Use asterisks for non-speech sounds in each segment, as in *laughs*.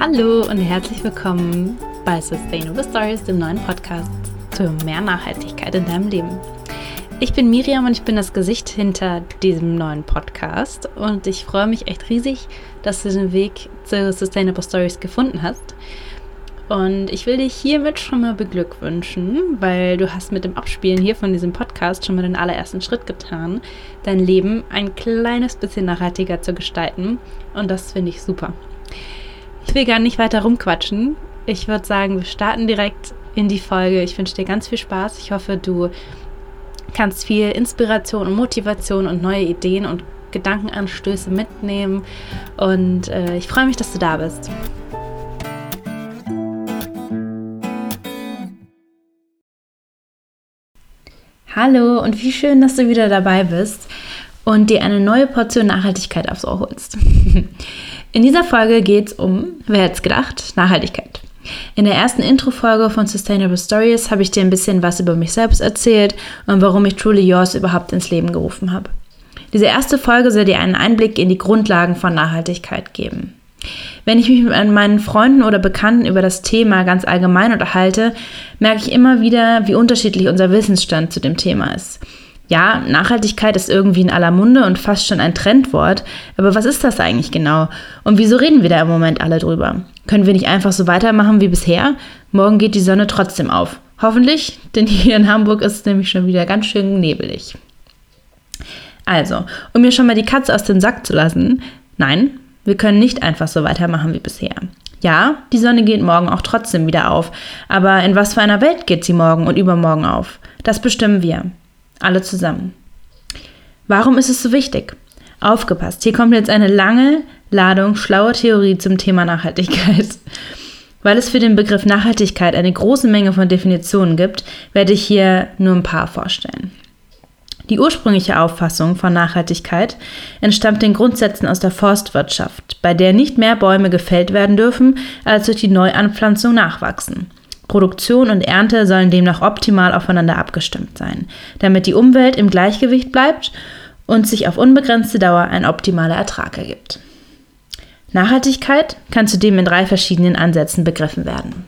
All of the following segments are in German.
Hallo und herzlich willkommen bei Sustainable Stories, dem neuen Podcast für mehr Nachhaltigkeit in deinem Leben. Ich bin Miriam und ich bin das Gesicht hinter diesem neuen Podcast und ich freue mich echt riesig, dass du den Weg zu Sustainable Stories gefunden hast. Und ich will dich hiermit schon mal beglückwünschen, weil du hast mit dem Abspielen hier von diesem Podcast schon mal den allerersten Schritt getan, dein Leben ein kleines bisschen nachhaltiger zu gestalten. Und das finde ich super. Ich will gar nicht weiter rumquatschen. Ich würde sagen, wir starten direkt in die Folge. Ich wünsche dir ganz viel Spaß. Ich hoffe, du kannst viel Inspiration und Motivation und neue Ideen und Gedankenanstöße mitnehmen. Und äh, ich freue mich, dass du da bist. Hallo und wie schön, dass du wieder dabei bist und dir eine neue Portion Nachhaltigkeit aufs Ohr holst. *laughs* In dieser Folge geht es um, wer hätte es gedacht, Nachhaltigkeit. In der ersten Intro-Folge von Sustainable Stories habe ich dir ein bisschen was über mich selbst erzählt und warum ich Truly Yours überhaupt ins Leben gerufen habe. Diese erste Folge soll dir einen Einblick in die Grundlagen von Nachhaltigkeit geben. Wenn ich mich mit meinen Freunden oder Bekannten über das Thema ganz allgemein unterhalte, merke ich immer wieder, wie unterschiedlich unser Wissensstand zu dem Thema ist. Ja, Nachhaltigkeit ist irgendwie in aller Munde und fast schon ein Trendwort, aber was ist das eigentlich genau? Und wieso reden wir da im Moment alle drüber? Können wir nicht einfach so weitermachen wie bisher? Morgen geht die Sonne trotzdem auf. Hoffentlich, denn hier in Hamburg ist es nämlich schon wieder ganz schön nebelig. Also, um mir schon mal die Katze aus dem Sack zu lassen, nein, wir können nicht einfach so weitermachen wie bisher. Ja, die Sonne geht morgen auch trotzdem wieder auf, aber in was für einer Welt geht sie morgen und übermorgen auf? Das bestimmen wir. Alle zusammen. Warum ist es so wichtig? Aufgepasst, hier kommt jetzt eine lange Ladung schlauer Theorie zum Thema Nachhaltigkeit. *laughs* Weil es für den Begriff Nachhaltigkeit eine große Menge von Definitionen gibt, werde ich hier nur ein paar vorstellen. Die ursprüngliche Auffassung von Nachhaltigkeit entstammt den Grundsätzen aus der Forstwirtschaft, bei der nicht mehr Bäume gefällt werden dürfen, als durch die Neuanpflanzung nachwachsen. Produktion und Ernte sollen demnach optimal aufeinander abgestimmt sein, damit die Umwelt im Gleichgewicht bleibt und sich auf unbegrenzte Dauer ein optimaler Ertrag ergibt. Nachhaltigkeit kann zudem in drei verschiedenen Ansätzen begriffen werden.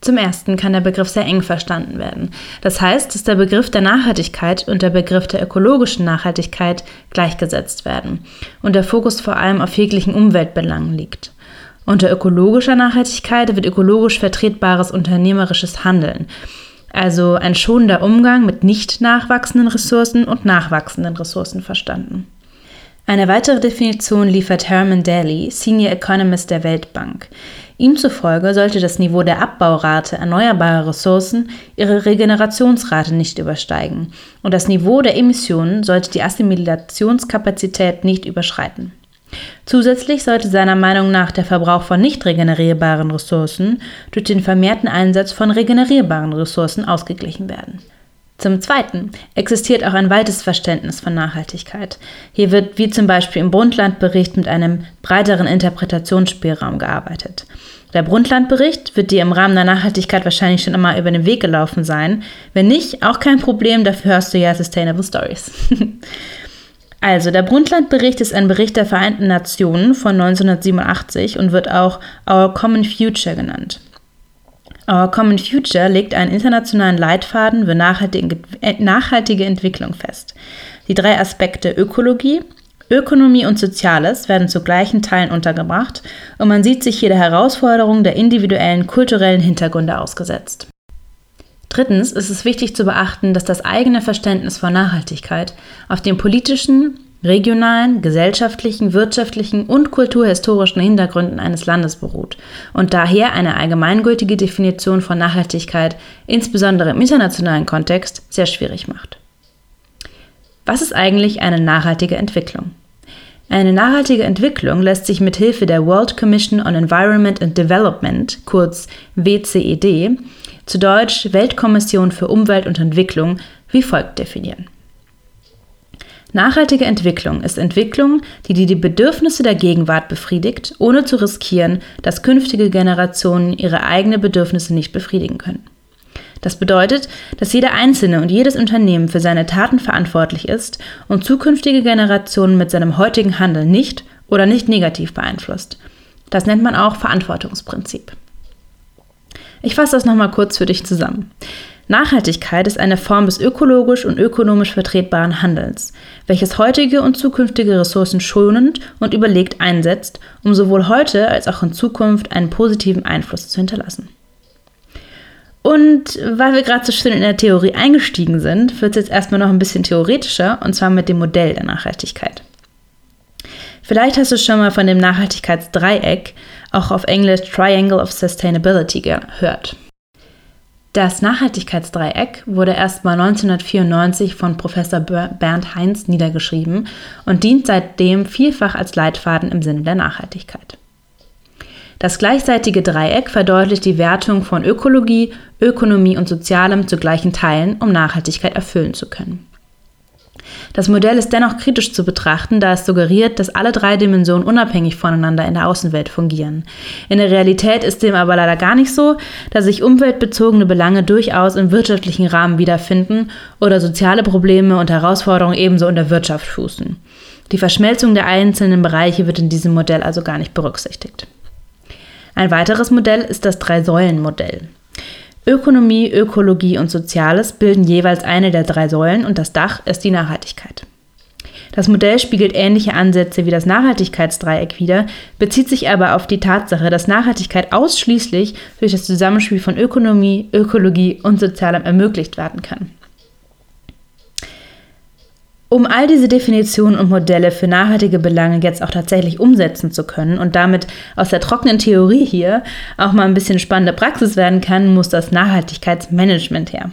Zum ersten kann der Begriff sehr eng verstanden werden. Das heißt, dass der Begriff der Nachhaltigkeit und der Begriff der ökologischen Nachhaltigkeit gleichgesetzt werden und der Fokus vor allem auf jeglichen Umweltbelangen liegt. Unter ökologischer Nachhaltigkeit wird ökologisch vertretbares unternehmerisches Handeln, also ein schonender Umgang mit nicht nachwachsenden Ressourcen und nachwachsenden Ressourcen verstanden. Eine weitere Definition liefert Herman Daly, Senior Economist der Weltbank. Ihm zufolge sollte das Niveau der Abbaurate erneuerbarer Ressourcen ihre Regenerationsrate nicht übersteigen und das Niveau der Emissionen sollte die Assimilationskapazität nicht überschreiten. Zusätzlich sollte seiner Meinung nach der Verbrauch von nicht regenerierbaren Ressourcen durch den vermehrten Einsatz von regenerierbaren Ressourcen ausgeglichen werden. Zum Zweiten existiert auch ein weites Verständnis von Nachhaltigkeit. Hier wird wie zum Beispiel im Brundtland-Bericht mit einem breiteren Interpretationsspielraum gearbeitet. Der Brundtland-Bericht wird dir im Rahmen der Nachhaltigkeit wahrscheinlich schon einmal über den Weg gelaufen sein. Wenn nicht, auch kein Problem, dafür hörst du ja Sustainable Stories. *laughs* also, der Brundtland-Bericht ist ein Bericht der Vereinten Nationen von 1987 und wird auch Our Common Future genannt. Our Common Future legt einen internationalen Leitfaden für nachhaltige, äh, nachhaltige Entwicklung fest. Die drei Aspekte Ökologie, Ökonomie und Soziales werden zu gleichen Teilen untergebracht und man sieht sich hier der Herausforderung der individuellen kulturellen Hintergründe ausgesetzt. Drittens ist es wichtig zu beachten, dass das eigene Verständnis von Nachhaltigkeit auf dem politischen, regionalen, gesellschaftlichen, wirtschaftlichen und kulturhistorischen Hintergründen eines Landes beruht und daher eine allgemeingültige Definition von Nachhaltigkeit, insbesondere im internationalen Kontext, sehr schwierig macht. Was ist eigentlich eine nachhaltige Entwicklung? Eine nachhaltige Entwicklung lässt sich mit Hilfe der World Commission on Environment and Development, kurz WCED, zu Deutsch Weltkommission für Umwelt und Entwicklung, wie folgt definieren. Nachhaltige Entwicklung ist Entwicklung, die die Bedürfnisse der Gegenwart befriedigt, ohne zu riskieren, dass künftige Generationen ihre eigenen Bedürfnisse nicht befriedigen können. Das bedeutet, dass jeder Einzelne und jedes Unternehmen für seine Taten verantwortlich ist und zukünftige Generationen mit seinem heutigen Handeln nicht oder nicht negativ beeinflusst. Das nennt man auch Verantwortungsprinzip. Ich fasse das nochmal kurz für dich zusammen. Nachhaltigkeit ist eine Form des ökologisch und ökonomisch vertretbaren Handelns, welches heutige und zukünftige Ressourcen schonend und überlegt einsetzt, um sowohl heute als auch in Zukunft einen positiven Einfluss zu hinterlassen. Und weil wir gerade so schön in der Theorie eingestiegen sind, wird es jetzt erstmal noch ein bisschen theoretischer, und zwar mit dem Modell der Nachhaltigkeit. Vielleicht hast du schon mal von dem Nachhaltigkeitsdreieck, auch auf Englisch Triangle of Sustainability, gehört. Das Nachhaltigkeitsdreieck wurde erstmal 1994 von Professor Bernd Heinz niedergeschrieben und dient seitdem vielfach als Leitfaden im Sinne der Nachhaltigkeit. Das gleichseitige Dreieck verdeutlicht die Wertung von Ökologie, Ökonomie und Sozialem zu gleichen Teilen, um Nachhaltigkeit erfüllen zu können. Das Modell ist dennoch kritisch zu betrachten, da es suggeriert, dass alle drei Dimensionen unabhängig voneinander in der Außenwelt fungieren. In der Realität ist dem aber leider gar nicht so, da sich umweltbezogene Belange durchaus im wirtschaftlichen Rahmen wiederfinden oder soziale Probleme und Herausforderungen ebenso in der Wirtschaft fußen. Die Verschmelzung der einzelnen Bereiche wird in diesem Modell also gar nicht berücksichtigt. Ein weiteres Modell ist das Drei-Säulen-Modell. Ökonomie, Ökologie und Soziales bilden jeweils eine der drei Säulen und das Dach ist die Nachhaltigkeit. Das Modell spiegelt ähnliche Ansätze wie das Nachhaltigkeitsdreieck wider, bezieht sich aber auf die Tatsache, dass Nachhaltigkeit ausschließlich durch das Zusammenspiel von Ökonomie, Ökologie und Sozialem ermöglicht werden kann. Um all diese Definitionen und Modelle für nachhaltige Belange jetzt auch tatsächlich umsetzen zu können und damit aus der trockenen Theorie hier auch mal ein bisschen spannende Praxis werden kann, muss das Nachhaltigkeitsmanagement her.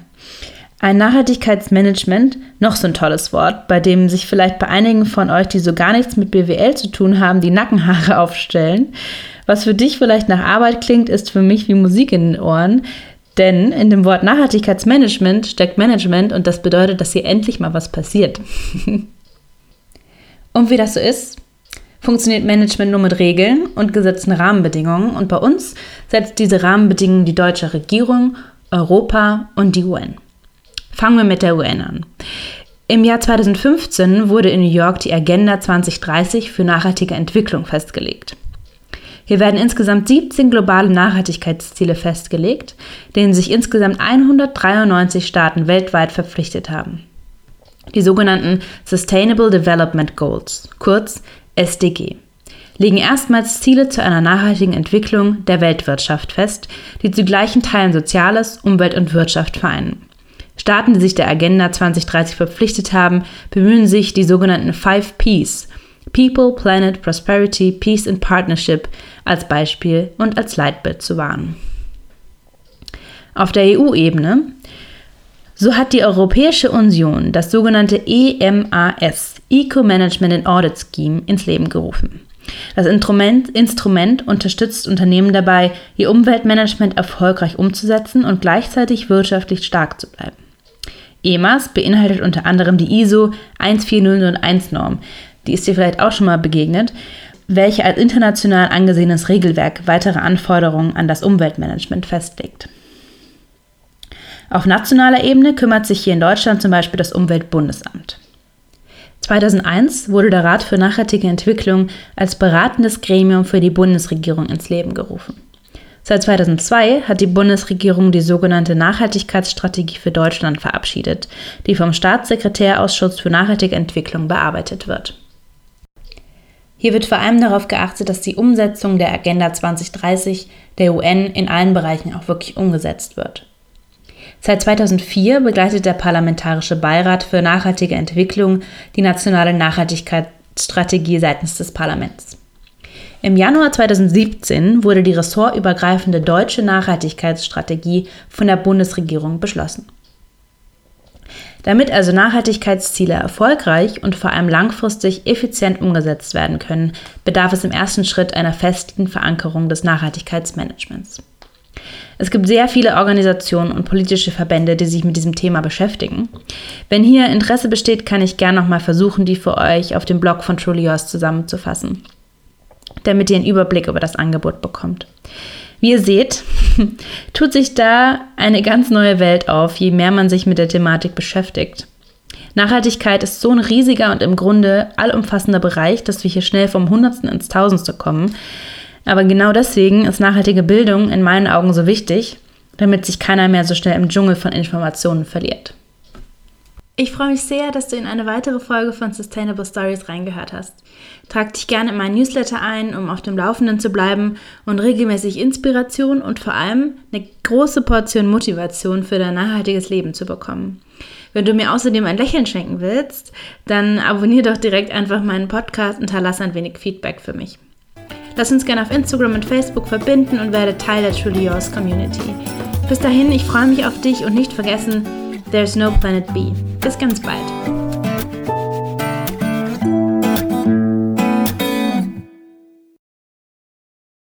Ein Nachhaltigkeitsmanagement, noch so ein tolles Wort, bei dem sich vielleicht bei einigen von euch, die so gar nichts mit BWL zu tun haben, die Nackenhaare aufstellen. Was für dich vielleicht nach Arbeit klingt, ist für mich wie Musik in den Ohren. Denn in dem Wort Nachhaltigkeitsmanagement steckt Management und das bedeutet, dass hier endlich mal was passiert. *laughs* und wie das so ist, funktioniert Management nur mit Regeln und gesetzten Rahmenbedingungen. Und bei uns setzt diese Rahmenbedingungen die deutsche Regierung, Europa und die UN. Fangen wir mit der UN an. Im Jahr 2015 wurde in New York die Agenda 2030 für nachhaltige Entwicklung festgelegt. Hier werden insgesamt 17 globale Nachhaltigkeitsziele festgelegt, denen sich insgesamt 193 Staaten weltweit verpflichtet haben. Die sogenannten Sustainable Development Goals, kurz SDG, legen erstmals Ziele zu einer nachhaltigen Entwicklung der Weltwirtschaft fest, die zu gleichen Teilen Soziales, Umwelt und Wirtschaft vereinen. Staaten, die sich der Agenda 2030 verpflichtet haben, bemühen sich, die sogenannten Five Ps People, Planet, Prosperity, Peace and Partnership als Beispiel und als Leitbild zu wahren. Auf der EU-Ebene so hat die Europäische Union das sogenannte EMAS, Eco-Management and Audit Scheme, ins Leben gerufen. Das Instrument, Instrument unterstützt Unternehmen dabei, ihr Umweltmanagement erfolgreich umzusetzen und gleichzeitig wirtschaftlich stark zu bleiben. EMAS beinhaltet unter anderem die ISO 14001 Norm, die ist dir vielleicht auch schon mal begegnet, welche als international angesehenes Regelwerk weitere Anforderungen an das Umweltmanagement festlegt. Auf nationaler Ebene kümmert sich hier in Deutschland zum Beispiel das Umweltbundesamt. 2001 wurde der Rat für nachhaltige Entwicklung als beratendes Gremium für die Bundesregierung ins Leben gerufen. Seit 2002 hat die Bundesregierung die sogenannte Nachhaltigkeitsstrategie für Deutschland verabschiedet, die vom Staatssekretärausschuss für nachhaltige Entwicklung bearbeitet wird. Hier wird vor allem darauf geachtet, dass die Umsetzung der Agenda 2030 der UN in allen Bereichen auch wirklich umgesetzt wird. Seit 2004 begleitet der Parlamentarische Beirat für nachhaltige Entwicklung die nationale Nachhaltigkeitsstrategie seitens des Parlaments. Im Januar 2017 wurde die ressortübergreifende deutsche Nachhaltigkeitsstrategie von der Bundesregierung beschlossen. Damit also Nachhaltigkeitsziele erfolgreich und vor allem langfristig effizient umgesetzt werden können, bedarf es im ersten Schritt einer festen Verankerung des Nachhaltigkeitsmanagements. Es gibt sehr viele Organisationen und politische Verbände, die sich mit diesem Thema beschäftigen. Wenn hier Interesse besteht, kann ich gerne nochmal versuchen, die für euch auf dem Blog von Truly Yours zusammenzufassen, damit ihr einen Überblick über das Angebot bekommt. Wie ihr seht, *laughs* tut sich da eine ganz neue Welt auf, je mehr man sich mit der Thematik beschäftigt. Nachhaltigkeit ist so ein riesiger und im Grunde allumfassender Bereich, dass wir hier schnell vom Hundertsten ins Tausendste kommen. Aber genau deswegen ist nachhaltige Bildung in meinen Augen so wichtig, damit sich keiner mehr so schnell im Dschungel von Informationen verliert. Ich freue mich sehr, dass du in eine weitere Folge von Sustainable Stories reingehört hast. Trag dich gerne in meinen Newsletter ein, um auf dem Laufenden zu bleiben und regelmäßig Inspiration und vor allem eine große Portion Motivation für dein nachhaltiges Leben zu bekommen. Wenn du mir außerdem ein Lächeln schenken willst, dann abonniere doch direkt einfach meinen Podcast und hinterlasse ein wenig Feedback für mich. Lass uns gerne auf Instagram und Facebook verbinden und werde Teil der Truly Yours Community. Bis dahin, ich freue mich auf dich und nicht vergessen, there's no planet B. Bis ganz bald.